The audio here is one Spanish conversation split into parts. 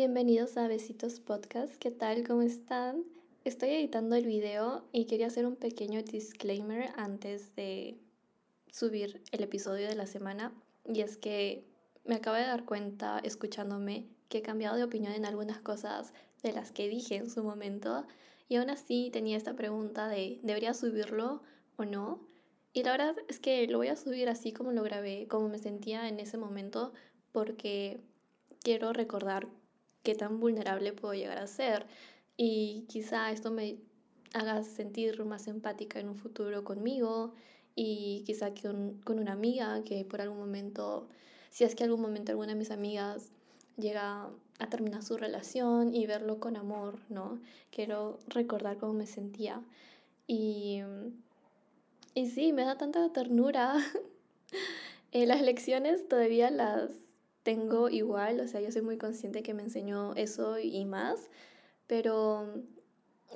Bienvenidos a Besitos Podcast. ¿Qué tal? ¿Cómo están? Estoy editando el video y quería hacer un pequeño disclaimer antes de subir el episodio de la semana. Y es que me acabo de dar cuenta, escuchándome, que he cambiado de opinión en algunas cosas de las que dije en su momento. Y aún así tenía esta pregunta de, ¿debería subirlo o no? Y la verdad es que lo voy a subir así como lo grabé, como me sentía en ese momento, porque quiero recordar qué tan vulnerable puedo llegar a ser. Y quizá esto me haga sentir más empática en un futuro conmigo y quizá con, con una amiga que por algún momento, si es que algún momento alguna de mis amigas llega a terminar su relación y verlo con amor, ¿no? Quiero recordar cómo me sentía. Y, y sí, me da tanta ternura. Eh, las lecciones todavía las tengo igual, o sea, yo soy muy consciente que me enseñó eso y más, pero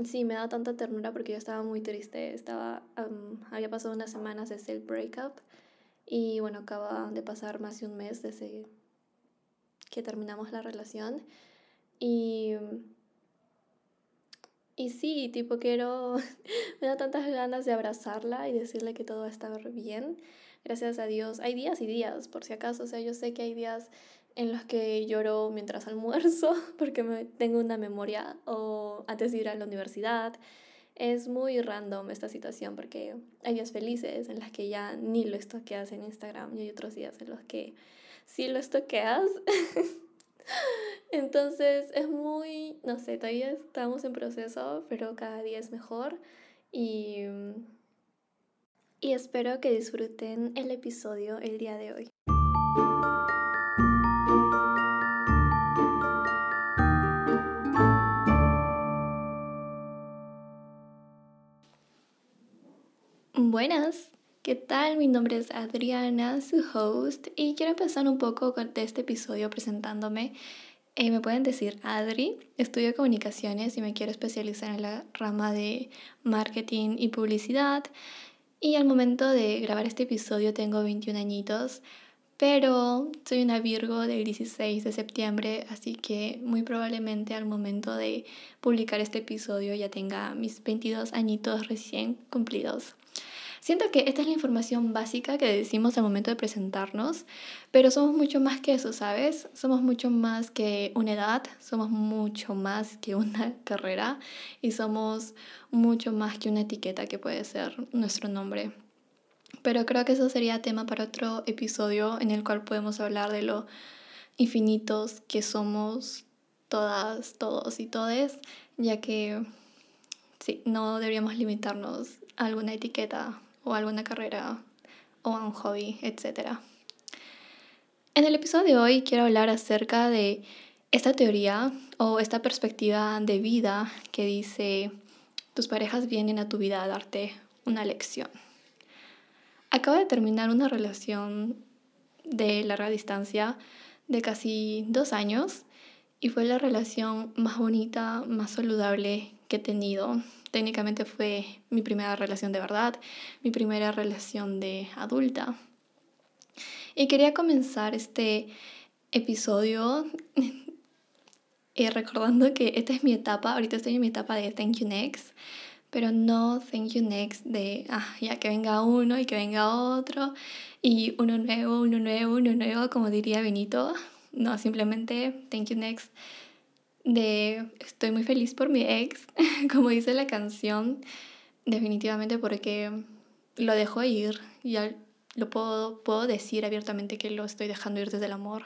sí, me da tanta ternura porque yo estaba muy triste, estaba, había pasado unas semanas desde el breakup y bueno, acaba de pasar más de un mes desde que terminamos la relación y... Y sí, tipo quiero, me da tantas ganas de abrazarla y decirle que todo va a estar bien. Gracias a Dios. Hay días y días, por si acaso. O sea, yo sé que hay días en los que lloro mientras almuerzo porque me, tengo una memoria o antes de ir a la universidad. Es muy random esta situación porque hay días felices en las que ya ni lo estoqueas en Instagram y hay otros días en los que sí lo estoqueas. Entonces es muy, no sé, todavía estamos en proceso, pero cada día es mejor y, y espero que disfruten el episodio el día de hoy. Buenas, ¿qué tal? Mi nombre es Adriana, su host, y quiero empezar un poco de este episodio presentándome. Eh, me pueden decir Adri, estudio comunicaciones y me quiero especializar en la rama de marketing y publicidad. Y al momento de grabar este episodio tengo 21 añitos, pero soy una Virgo del 16 de septiembre, así que muy probablemente al momento de publicar este episodio ya tenga mis 22 añitos recién cumplidos. Siento que esta es la información básica que decimos al momento de presentarnos, pero somos mucho más que eso, ¿sabes? Somos mucho más que una edad, somos mucho más que una carrera y somos mucho más que una etiqueta que puede ser nuestro nombre. Pero creo que eso sería tema para otro episodio en el cual podemos hablar de lo infinitos que somos todas, todos y todes, ya que sí, no deberíamos limitarnos a alguna etiqueta o alguna carrera o a un hobby, etc. En el episodio de hoy quiero hablar acerca de esta teoría o esta perspectiva de vida que dice tus parejas vienen a tu vida a darte una lección. Acabo de terminar una relación de larga distancia de casi dos años y fue la relación más bonita, más saludable que he tenido técnicamente fue mi primera relación de verdad, mi primera relación de adulta. Y quería comenzar este episodio eh, recordando que esta es mi etapa, ahorita estoy en mi etapa de Thank You Next, pero no Thank You Next de, ah, ya que venga uno y que venga otro, y uno nuevo, uno nuevo, uno nuevo, como diría Benito. No, simplemente Thank You Next de estoy muy feliz por mi ex, como dice la canción, definitivamente porque lo dejo ir, ya lo puedo, puedo decir abiertamente que lo estoy dejando ir desde el amor.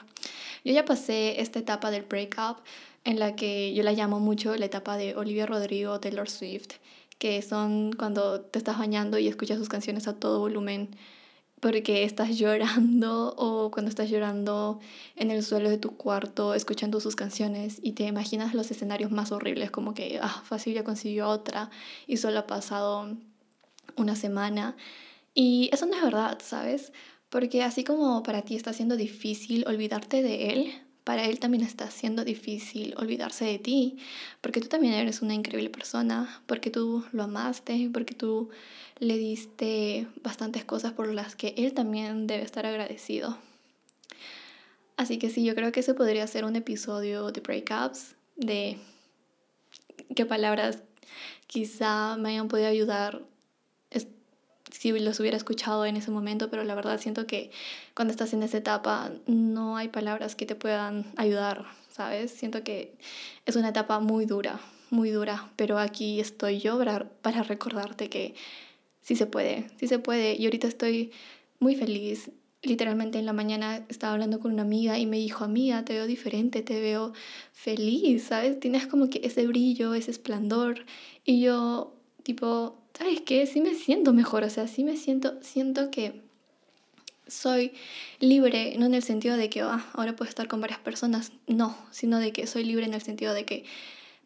Yo ya pasé esta etapa del breakup en la que yo la llamo mucho la etapa de Olivia Rodrigo, Taylor Swift, que son cuando te estás bañando y escuchas sus canciones a todo volumen porque estás llorando o cuando estás llorando en el suelo de tu cuarto escuchando sus canciones y te imaginas los escenarios más horribles como que, ah, fácil ya consiguió otra y solo ha pasado una semana. Y eso no es verdad, ¿sabes? Porque así como para ti está siendo difícil olvidarte de él, para él también está siendo difícil olvidarse de ti, porque tú también eres una increíble persona, porque tú lo amaste, porque tú le diste bastantes cosas por las que él también debe estar agradecido. Así que sí, yo creo que ese podría ser un episodio de breakups, de qué palabras quizá me hayan podido ayudar si los hubiera escuchado en ese momento, pero la verdad siento que cuando estás en esa etapa no hay palabras que te puedan ayudar, ¿sabes? Siento que es una etapa muy dura, muy dura, pero aquí estoy yo para, para recordarte que sí se puede, sí se puede. Y ahorita estoy muy feliz. Literalmente en la mañana estaba hablando con una amiga y me dijo, amiga, te veo diferente, te veo feliz, ¿sabes? Tienes como que ese brillo, ese esplendor. Y yo, tipo, ¿sabes qué? Sí me siento mejor, o sea, sí me siento, siento que soy libre, no en el sentido de que ah, ahora puedo estar con varias personas, no, sino de que soy libre en el sentido de que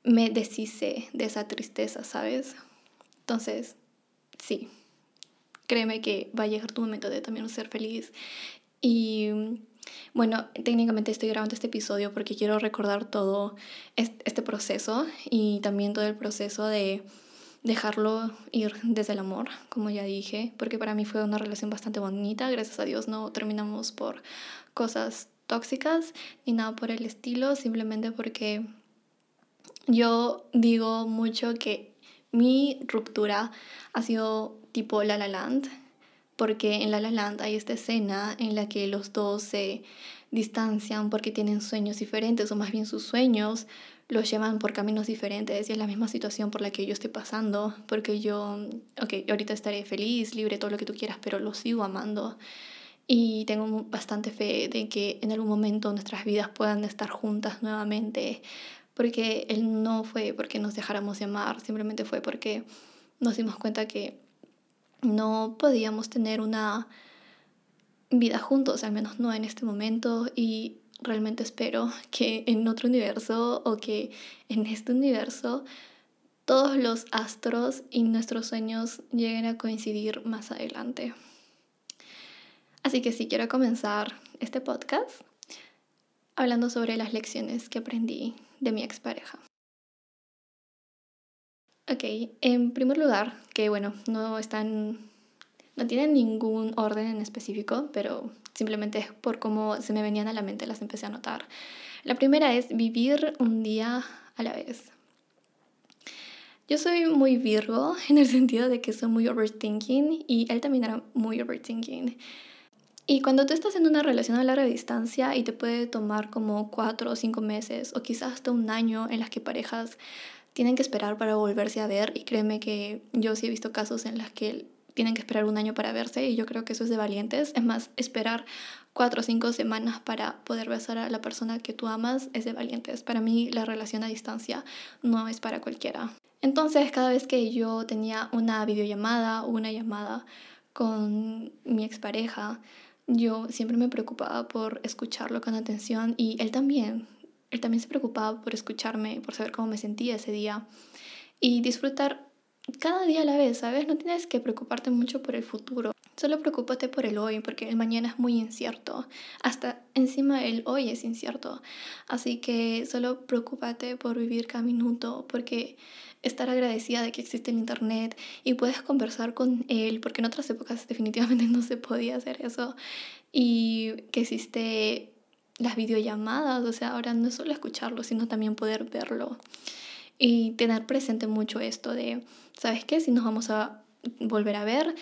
me deshice de esa tristeza, ¿sabes? Entonces, sí, créeme que va a llegar tu momento de también ser feliz. Y bueno, técnicamente estoy grabando este episodio porque quiero recordar todo este proceso y también todo el proceso de dejarlo ir desde el amor, como ya dije, porque para mí fue una relación bastante bonita, gracias a Dios no terminamos por cosas tóxicas ni nada por el estilo, simplemente porque yo digo mucho que mi ruptura ha sido tipo La La Land, porque en La La Land hay esta escena en la que los dos se distancian porque tienen sueños diferentes, o más bien sus sueños los llevan por caminos diferentes y es la misma situación por la que yo estoy pasando, porque yo, ok, ahorita estaré feliz, libre, todo lo que tú quieras, pero lo sigo amando. Y tengo bastante fe de que en algún momento nuestras vidas puedan estar juntas nuevamente, porque él no fue porque nos dejáramos de amar, simplemente fue porque nos dimos cuenta que no podíamos tener una vida juntos, al menos no en este momento, y realmente espero que en otro universo o que en este universo todos los astros y nuestros sueños lleguen a coincidir más adelante. Así que sí, quiero comenzar este podcast hablando sobre las lecciones que aprendí de mi expareja. Ok, en primer lugar, que bueno, no están, no tienen ningún orden en específico, pero simplemente es por cómo se me venían a la mente, las empecé a notar. La primera es vivir un día a la vez. Yo soy muy Virgo en el sentido de que soy muy overthinking y él también era muy overthinking. Y cuando tú estás en una relación a larga distancia y te puede tomar como cuatro o cinco meses o quizás hasta un año en las que parejas tienen que esperar para volverse a ver y créeme que yo sí he visto casos en las que tienen que esperar un año para verse y yo creo que eso es de valientes. Es más, esperar cuatro o cinco semanas para poder besar a la persona que tú amas es de valientes. Para mí la relación a distancia no es para cualquiera. Entonces cada vez que yo tenía una videollamada o una llamada con mi expareja, yo siempre me preocupaba por escucharlo con atención y él también. Él también se preocupaba por escucharme, por saber cómo me sentía ese día y disfrutar cada día a la vez, ¿sabes? No tienes que preocuparte mucho por el futuro. Solo preocúpate por el hoy, porque el mañana es muy incierto. Hasta encima el hoy es incierto. Así que solo preocúpate por vivir cada minuto, porque estar agradecida de que existe el internet y puedes conversar con él, porque en otras épocas definitivamente no se podía hacer eso. Y que existe las videollamadas, o sea, ahora no es solo escucharlo, sino también poder verlo. Y tener presente mucho esto de, ¿sabes qué? Si nos vamos a volver a ver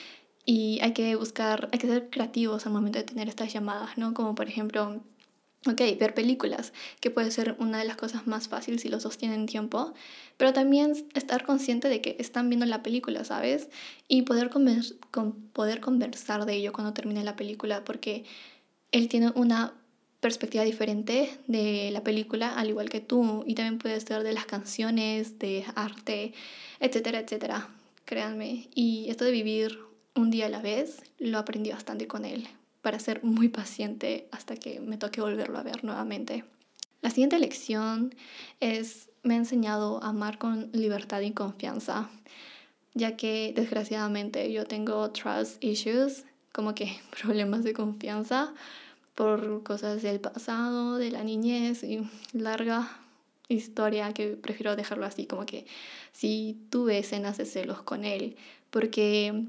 y hay que buscar, hay que ser creativos al momento de tener estas llamadas, ¿no? Como por ejemplo, ok, ver películas, que puede ser una de las cosas más fáciles si los dos tienen tiempo, pero también estar consciente de que están viendo la película, ¿sabes? Y poder, con poder conversar de ello cuando termine la película, porque él tiene una perspectiva diferente de la película, al igual que tú, y también puede ser de las canciones, de arte, etcétera, etcétera, créanme. Y esto de vivir un día a la vez, lo aprendí bastante con él, para ser muy paciente hasta que me toque volverlo a ver nuevamente. La siguiente lección es, me ha enseñado a amar con libertad y confianza, ya que desgraciadamente yo tengo trust issues, como que problemas de confianza, por cosas del pasado, de la niñez y larga historia que prefiero dejarlo así, como que si tuve escenas de celos con él, porque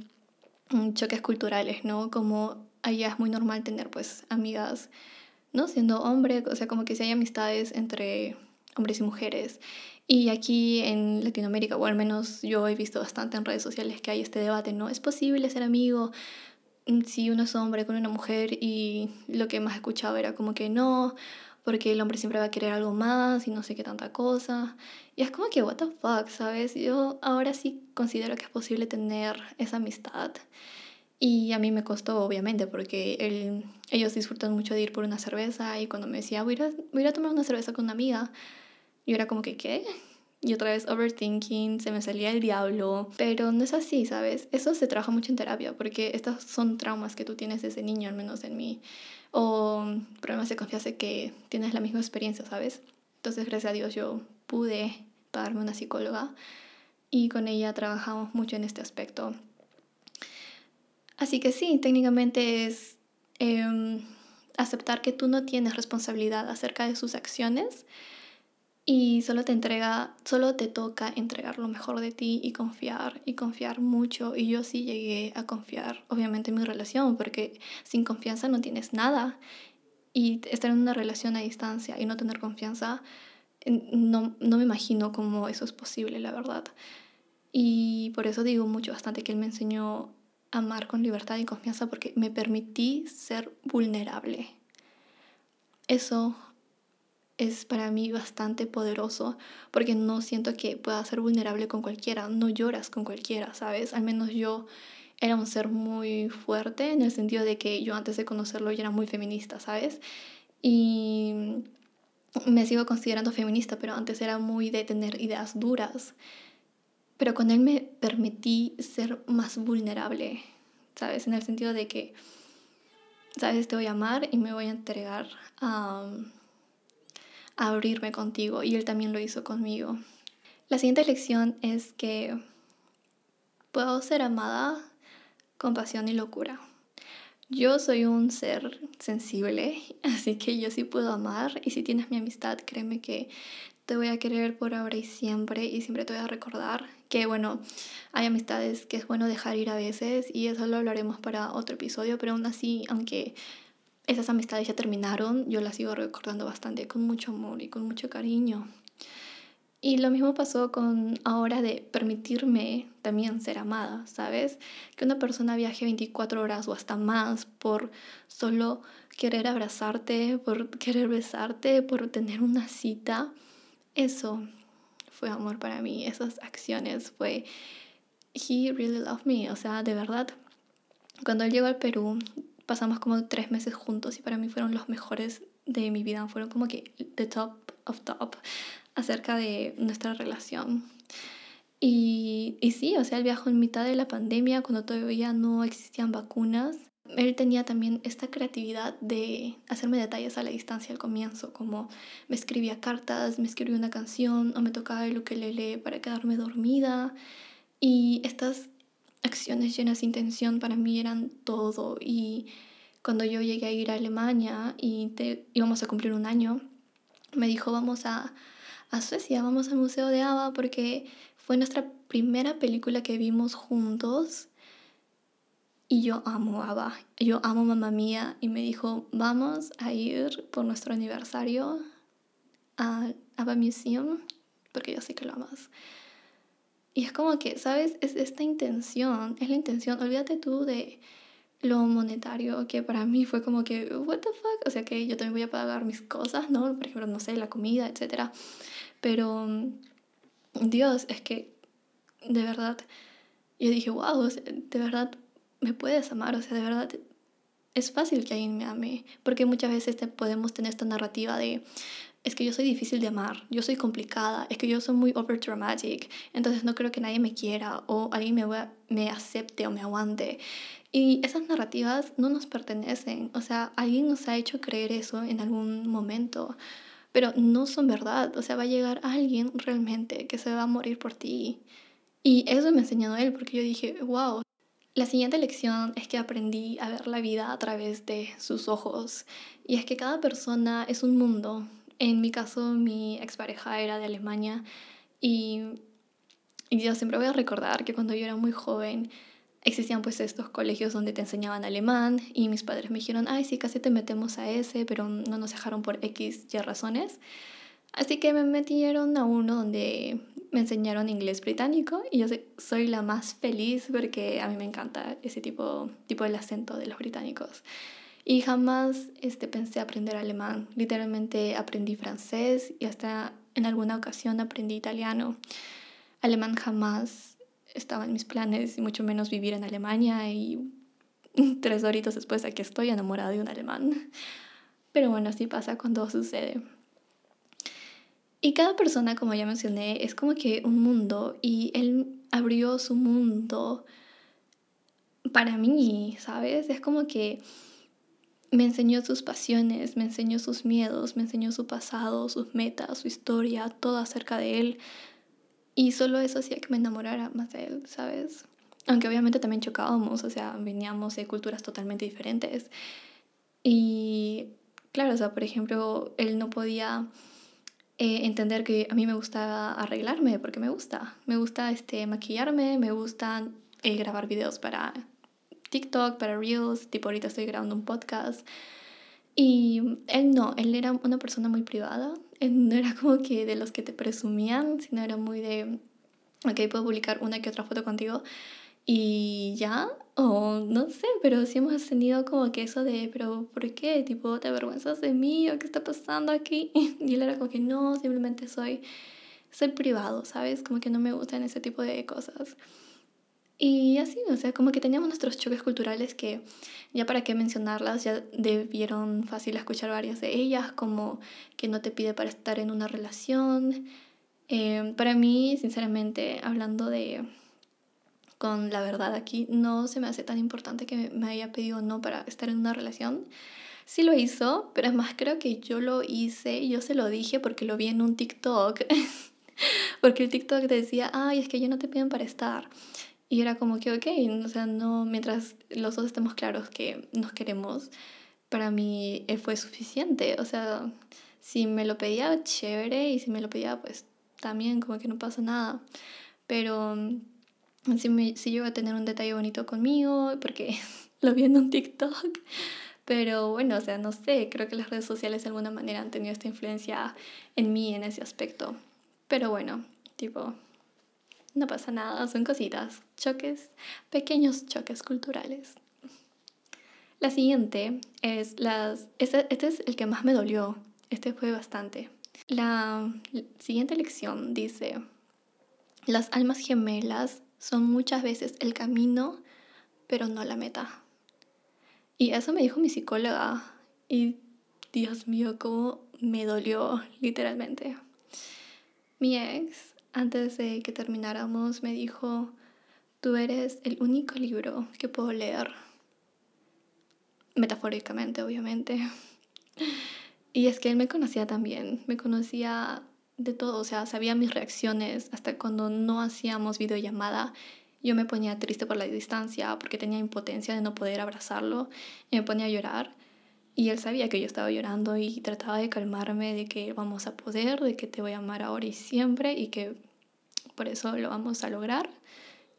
mm, choques culturales, ¿no? Como allá es muy normal tener pues amigas ¿no? Siendo hombre, o sea, como que si hay amistades entre hombres y mujeres. Y aquí en Latinoamérica, o al menos yo he visto bastante en redes sociales que hay este debate, ¿no? ¿Es posible ser amigo si uno es hombre con una mujer? Y lo que más he escuchado era como que no, porque el hombre siempre va a querer algo más y no sé qué tanta cosa. Y es como que, what the fuck, ¿sabes? Yo ahora sí considero que es posible tener esa amistad. Y a mí me costó, obviamente, porque ellos disfrutan mucho de ir por una cerveza y cuando me decía, voy a, voy a tomar una cerveza con una amiga, yo era como que, ¿qué? Y otra vez overthinking, se me salía el diablo. Pero no es así, ¿sabes? Eso se trabaja mucho en terapia, porque estos son traumas que tú tienes desde niño, al menos en mí. O problemas de confianza que tienes la misma experiencia, ¿sabes? Entonces, gracias a Dios, yo pude pagarme una psicóloga y con ella trabajamos mucho en este aspecto. Así que sí, técnicamente es em, aceptar que tú no tienes responsabilidad acerca de sus acciones y solo te entrega, solo te toca entregar lo mejor de ti y confiar y confiar mucho. Y yo sí llegué a confiar, obviamente, en mi relación, porque sin confianza no tienes nada. Y estar en una relación a distancia y no tener confianza, no, no me imagino cómo eso es posible, la verdad. Y por eso digo mucho, bastante, que él me enseñó a amar con libertad y confianza porque me permití ser vulnerable. Eso es para mí bastante poderoso porque no siento que pueda ser vulnerable con cualquiera, no lloras con cualquiera, ¿sabes? Al menos yo era un ser muy fuerte en el sentido de que yo antes de conocerlo ya era muy feminista, ¿sabes? Y me sigo considerando feminista, pero antes era muy de tener ideas duras. Pero con él me permití ser más vulnerable, ¿sabes? En el sentido de que, ¿sabes? Te voy a amar y me voy a entregar abrirme contigo y él también lo hizo conmigo. La siguiente lección es que puedo ser amada con pasión y locura. Yo soy un ser sensible, así que yo sí puedo amar y si tienes mi amistad, créeme que te voy a querer por ahora y siempre y siempre te voy a recordar que bueno, hay amistades que es bueno dejar ir a veces y eso lo hablaremos para otro episodio, pero aún así, aunque esas amistades ya terminaron, yo las sigo recordando bastante con mucho amor y con mucho cariño. Y lo mismo pasó con ahora de permitirme también ser amada, ¿sabes? Que una persona viaje 24 horas o hasta más por solo querer abrazarte, por querer besarte, por tener una cita. Eso fue amor para mí, esas acciones fue... He really loved me, o sea, de verdad. Cuando él llegó al Perú, pasamos como tres meses juntos y para mí fueron los mejores de mi vida, fueron como que the top of top acerca de nuestra relación. Y, y sí, o sea, él viajó en mitad de la pandemia, cuando todavía no existían vacunas. Él tenía también esta creatividad de hacerme detalles a la distancia al comienzo, como me escribía cartas, me escribía una canción o me tocaba el ukelele para quedarme dormida. Y estas acciones llenas de intención para mí eran todo. Y cuando yo llegué a ir a Alemania y te, íbamos a cumplir un año, me dijo, vamos a, a Suecia, vamos al Museo de Ava, porque fue nuestra primera película que vimos juntos. Y yo amo Ava, yo amo Mamá Mía. Y me dijo, vamos a ir por nuestro aniversario a Ava Museum, porque yo sé que lo amas. Y es como que, ¿sabes? Es esta intención, es la intención. Olvídate tú de lo monetario, que para mí fue como que, what the fuck? O sea, que yo también voy a pagar mis cosas, ¿no? Por ejemplo, no sé, la comida, etc. Pero, Dios, es que, de verdad, yo dije, wow, de verdad me puedes amar, o sea, de verdad es fácil que alguien me ame, porque muchas veces te podemos tener esta narrativa de, es que yo soy difícil de amar, yo soy complicada, es que yo soy muy over dramatic, entonces no creo que nadie me quiera o alguien me, me acepte o me aguante. Y esas narrativas no nos pertenecen, o sea, alguien nos ha hecho creer eso en algún momento, pero no son verdad, o sea, va a llegar alguien realmente que se va a morir por ti. Y eso me ha enseñado él, porque yo dije, wow. La siguiente lección es que aprendí a ver la vida a través de sus ojos. Y es que cada persona es un mundo, en mi caso, mi expareja era de Alemania y, y yo siempre voy a recordar que cuando yo era muy joven, existían pues estos colegios donde te enseñaban alemán y mis padres me dijeron, ay, sí, casi te metemos a ese, pero no nos dejaron por X y razones. Así que me metieron a uno donde me enseñaron inglés británico y yo soy la más feliz porque a mí me encanta ese tipo, tipo del acento de los británicos. Y jamás este, pensé aprender alemán. Literalmente aprendí francés y hasta en alguna ocasión aprendí italiano. Alemán jamás estaba en mis planes, y mucho menos vivir en Alemania. Y tres horitos después aquí estoy enamorada de un alemán. Pero bueno, así pasa cuando sucede. Y cada persona, como ya mencioné, es como que un mundo y él abrió su mundo para mí, ¿sabes? Es como que me enseñó sus pasiones, me enseñó sus miedos, me enseñó su pasado, sus metas, su historia, todo acerca de él. Y solo eso hacía que me enamorara más de él, ¿sabes? Aunque obviamente también chocábamos, o sea, veníamos de culturas totalmente diferentes. Y claro, o sea, por ejemplo, él no podía eh, entender que a mí me gusta arreglarme porque me gusta. Me gusta este, maquillarme, me gusta eh, grabar videos para TikTok, para Reels, tipo ahorita estoy grabando un podcast. Y él no, él era una persona muy privada, él no era como que de los que te presumían, sino era muy de, ok, puedo publicar una que otra foto contigo y ya, o no sé, pero sí hemos tenido como que eso de, pero ¿por qué? Tipo, ¿te avergüenzas de mí o qué está pasando aquí? Y él era como que no, simplemente soy, soy privado, ¿sabes? Como que no me gustan ese tipo de cosas. Y así, o sea, como que teníamos nuestros choques culturales que ya para qué mencionarlas, ya debieron fácil escuchar varias de ellas, como que no te pide para estar en una relación. Eh, para mí, sinceramente, hablando de con la verdad aquí, no se me hace tan importante que me haya pedido no para estar en una relación. Sí lo hizo, pero es más creo que yo lo hice, yo se lo dije porque lo vi en un TikTok. porque el TikTok decía, ay, es que yo no te piden para estar. Y era como que, ok, o sea, no, mientras los dos estemos claros que nos queremos, para mí eh, fue suficiente. O sea, si me lo pedía, chévere, y si me lo pedía, pues también, como que no pasa nada. Pero si, me, si yo a tener un detalle bonito conmigo, porque lo vi en un TikTok. Pero bueno, o sea, no sé, creo que las redes sociales de alguna manera han tenido esta influencia en mí en ese aspecto. Pero bueno, tipo, no pasa nada, son cositas, choques, pequeños choques culturales. La siguiente es las... Este, este es el que más me dolió, este fue bastante. La siguiente lección dice, las almas gemelas son muchas veces el camino, pero no la meta. Y eso me dijo mi psicóloga y Dios mío, cómo me dolió literalmente. Mi ex antes de que termináramos, me dijo, tú eres el único libro que puedo leer. Metafóricamente, obviamente. Y es que él me conocía también, me conocía de todo, o sea, sabía mis reacciones, hasta cuando no hacíamos videollamada, yo me ponía triste por la distancia porque tenía impotencia de no poder abrazarlo y me ponía a llorar. Y él sabía que yo estaba llorando y trataba de calmarme de que vamos a poder, de que te voy a amar ahora y siempre y que por eso lo vamos a lograr.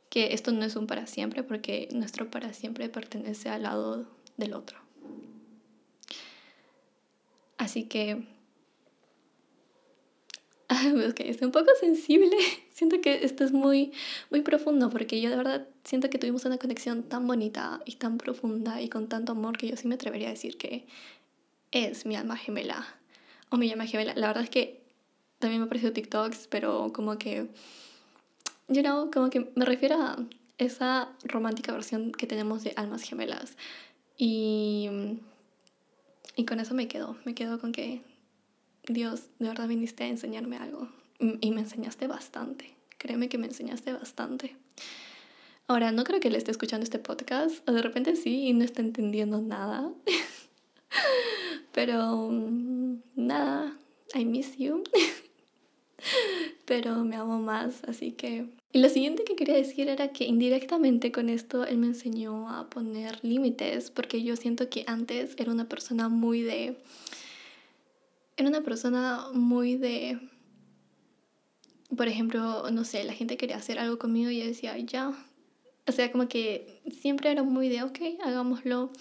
Que esto no es un para siempre porque nuestro para siempre pertenece al lado del otro. Así que... Ok, estoy un poco sensible. Siento que esto es muy, muy profundo porque yo de verdad siento que tuvimos una conexión tan bonita y tan profunda y con tanto amor que yo sí me atrevería a decir que es mi alma gemela o mi alma gemela. La verdad es que también me apareció TikToks, pero como que, you know, como que me refiero a esa romántica versión que tenemos de almas gemelas. Y, y con eso me quedo, me quedo con que Dios, de verdad viniste a enseñarme algo. Y me enseñaste bastante. Créeme que me enseñaste bastante. Ahora, no creo que él esté escuchando este podcast, o de repente sí y no está entendiendo nada. Pero mm, nada, I miss you. Pero me amo más, así que... Y lo siguiente que quería decir era que indirectamente con esto él me enseñó a poner límites, porque yo siento que antes era una persona muy de... Era una persona muy de por ejemplo, no sé, la gente quería hacer algo conmigo y yo decía, ya, O sea, como que siempre era muy de, ok, hagámoslo.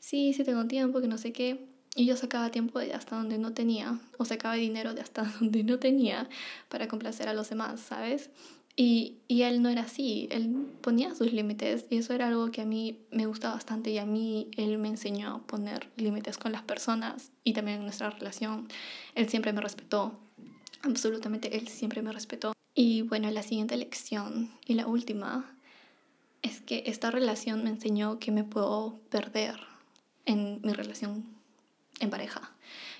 Sí, sí tengo tiempo, que no sé qué. Y yo sacaba tiempo de hasta donde no tenía, o sacaba dinero de hasta donde no tenía para complacer a los demás, ¿sabes? Y, y él no era así, él ponía sus límites y eso era algo que a mí me gusta bastante y a mí él me enseñó a poner límites con las personas y también en nuestra relación. Él siempre me respetó, absolutamente él siempre me respetó. Y bueno, la siguiente lección y la última es que esta relación me enseñó que me puedo perder en mi relación en pareja.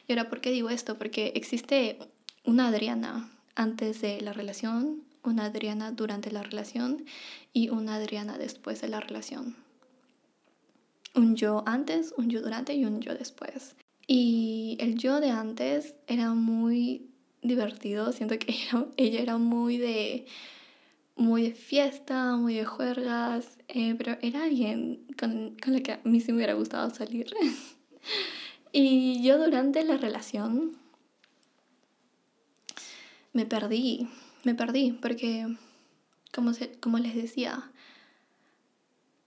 Y ahora, ¿por qué digo esto? Porque existe una Adriana antes de la relación, una Adriana durante la relación y una Adriana después de la relación. Un yo antes, un yo durante y un yo después. Y el yo de antes era muy divertido, siento que ella, era muy de muy de fiesta, muy de juergas, eh, pero era alguien con, con la que a mí sí me hubiera gustado salir. y yo durante la relación me perdí, me perdí, porque como, como les decía,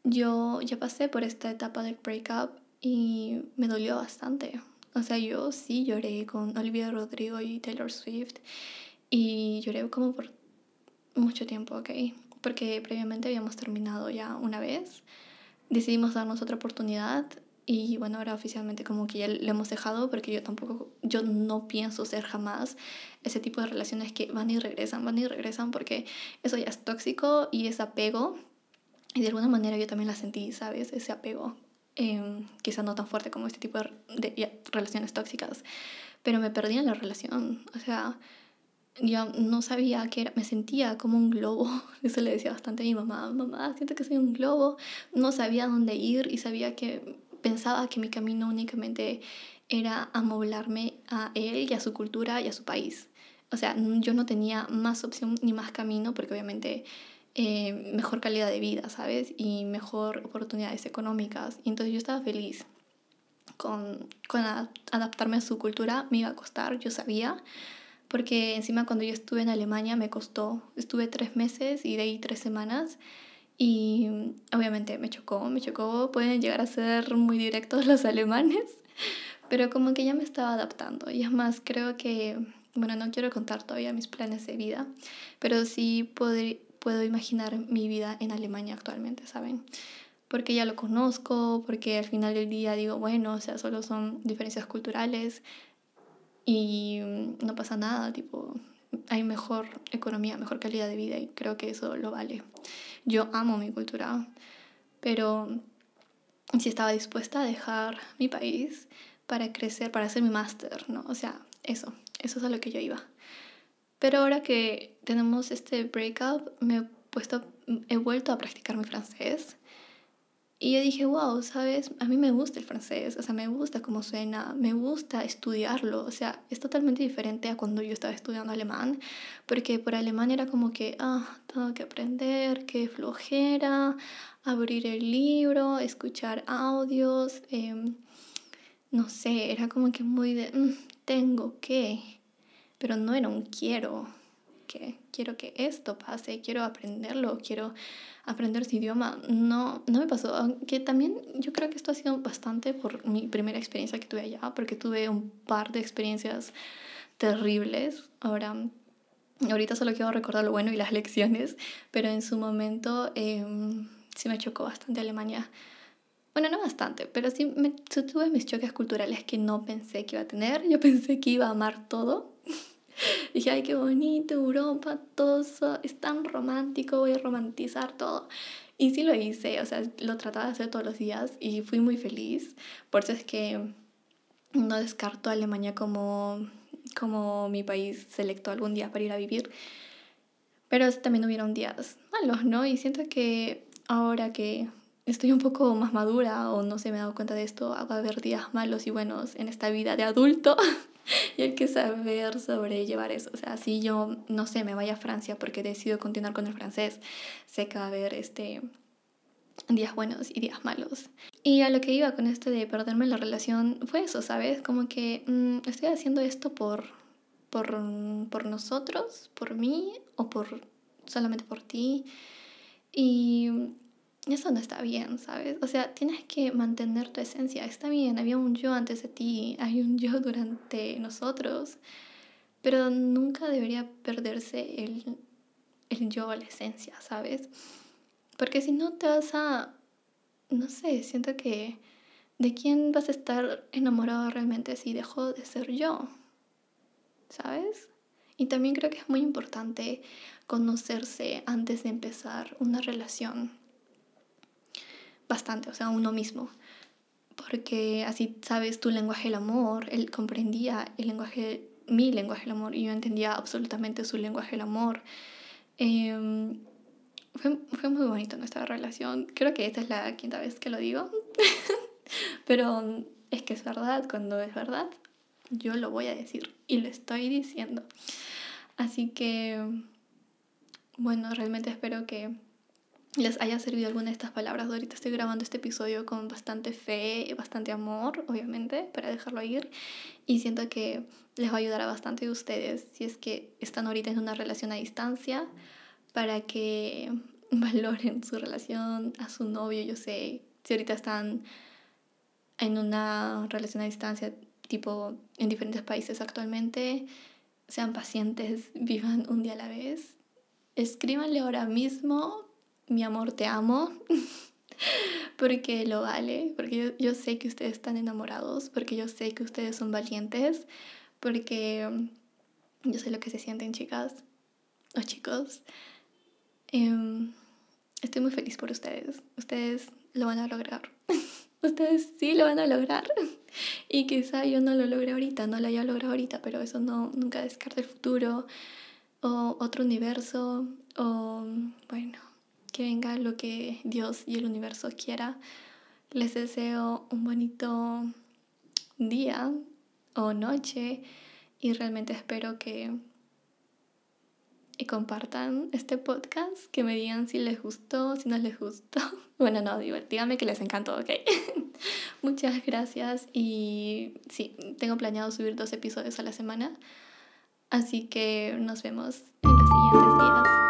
yo ya pasé por esta etapa del breakup y me dolió bastante. O sea, yo sí lloré con Olivia Rodrigo y Taylor Swift y lloré como por mucho tiempo, ¿ok? Porque previamente habíamos terminado ya una vez, decidimos darnos otra oportunidad y bueno, ahora oficialmente como que ya le hemos dejado porque yo tampoco, yo no pienso ser jamás ese tipo de relaciones que van y regresan, van y regresan porque eso ya es tóxico y es apego. Y de alguna manera yo también la sentí, ¿sabes? Ese apego. Eh, quizá no tan fuerte como este tipo de, de relaciones tóxicas, pero me perdí en la relación. O sea, yo no sabía que era, me sentía como un globo, eso le decía bastante a mi mamá, mamá, siento que soy un globo, no sabía dónde ir y sabía que pensaba que mi camino únicamente era amoblarme a él y a su cultura y a su país. O sea, yo no tenía más opción ni más camino porque obviamente eh, mejor calidad de vida, ¿sabes? Y mejor oportunidades económicas. Y entonces yo estaba feliz con, con adaptarme a su cultura. Me iba a costar, yo sabía. Porque encima cuando yo estuve en Alemania me costó. Estuve tres meses y de ahí tres semanas. Y obviamente me chocó, me chocó, pueden llegar a ser muy directos los alemanes, pero como que ya me estaba adaptando. Y es más, creo que, bueno, no quiero contar todavía mis planes de vida, pero sí puedo imaginar mi vida en Alemania actualmente, ¿saben? Porque ya lo conozco, porque al final del día digo, bueno, o sea, solo son diferencias culturales y no pasa nada, tipo, hay mejor economía, mejor calidad de vida y creo que eso lo vale. Yo amo mi cultura, pero si estaba dispuesta a dejar mi país para crecer, para hacer mi máster, ¿no? O sea, eso, eso es a lo que yo iba. Pero ahora que tenemos este breakup, me he puesto, he vuelto a practicar mi francés y yo dije, wow, ¿sabes? A mí me gusta el francés, o sea, me gusta cómo suena, me gusta estudiarlo, o sea, es totalmente diferente a cuando yo estaba estudiando alemán, porque por alemán era como que, ah, tengo que aprender, qué flojera, abrir el libro, escuchar audios, em, no sé, era como que muy de, mm, tengo que, pero no era un quiero, que quiero que esto pase, quiero aprenderlo, quiero aprender ese idioma. No, no me pasó, aunque también yo creo que esto ha sido bastante por mi primera experiencia que tuve allá, porque tuve un par de experiencias terribles. Ahora, ahorita solo quiero recordar lo bueno y las lecciones, pero en su momento em, sí me chocó bastante Alemania. Bueno, no bastante, pero sí me, tuve mis choques culturales que no pensé que iba a tener. Yo pensé que iba a amar todo Dije, ay, qué bonito, Europa, todo es tan romántico, voy a romantizar todo. Y sí lo hice, o sea, lo trataba de hacer todos los días y fui muy feliz. Por eso es que no descarto a Alemania como, como mi país selecto algún día para ir a vivir. Pero también hubieron días malos, ¿no? Y siento que ahora que estoy un poco más madura o no se me he dado cuenta de esto, va a haber días malos y buenos en esta vida de adulto. y hay que saber sobrellevar eso. O sea, si yo, no sé, me vaya a Francia porque decido continuar con el francés, sé que va a haber este, días buenos y días malos. Y a lo que iba con esto de perderme la relación fue eso, ¿sabes? Como que mm, estoy haciendo esto por, por, por nosotros, por mí o por solamente por ti. Y eso no está bien, ¿sabes? O sea, tienes que mantener tu esencia. Está bien, había un yo antes de ti, hay un yo durante nosotros, pero nunca debería perderse el, el yo, la esencia, ¿sabes? Porque si no te vas a, no sé, siento que de quién vas a estar enamorado realmente si dejó de ser yo, ¿sabes? Y también creo que es muy importante conocerse antes de empezar una relación bastante, o sea, uno mismo. Porque así sabes tu lenguaje del amor, él comprendía el lenguaje, mi lenguaje del amor, y yo entendía absolutamente su lenguaje del amor. Em, fue, fue, muy bonito nuestra relación. Creo que esta es la quinta vez que lo digo. Pero es que es verdad, cuando es verdad, yo lo voy a decir y lo estoy diciendo. Así que, bueno, realmente espero que les haya servido alguna de estas palabras. Ahorita estoy grabando este episodio con bastante fe y bastante amor, obviamente, para dejarlo ir. Y siento que les va a ayudar a bastante de ustedes si es que están ahorita en una relación a distancia, para que valoren su relación a su novio. Yo sé, si ahorita están en una relación a distancia, tipo en diferentes países actualmente, sean pacientes, vivan un día a la vez. Escríbanle ahora mismo mi amor, te amo, porque lo vale, porque yo, sé que ustedes están enamorados, porque yo sé que ustedes son valientes, porque mm, yo sé lo que se sienten chicas o chicos. Em, estoy muy feliz por ustedes, ustedes lo van a lograr. ustedes sí lo van a lograr. y quizá yo no lo logre ahorita, no lo haya logrado ahorita, pero eso no, nunca descarta el futuro o otro universo o bueno que venga lo que Dios y el universo quiera. Les deseo un bonito día o noche y realmente espero que y compartan este podcast, que me digan si les gustó, si no les gustó. Bueno, no, díganme que les encantó, ¿ok? Muchas gracias y sí, tengo planeado subir dos episodios a la semana, así que nos vemos en los siguientes días.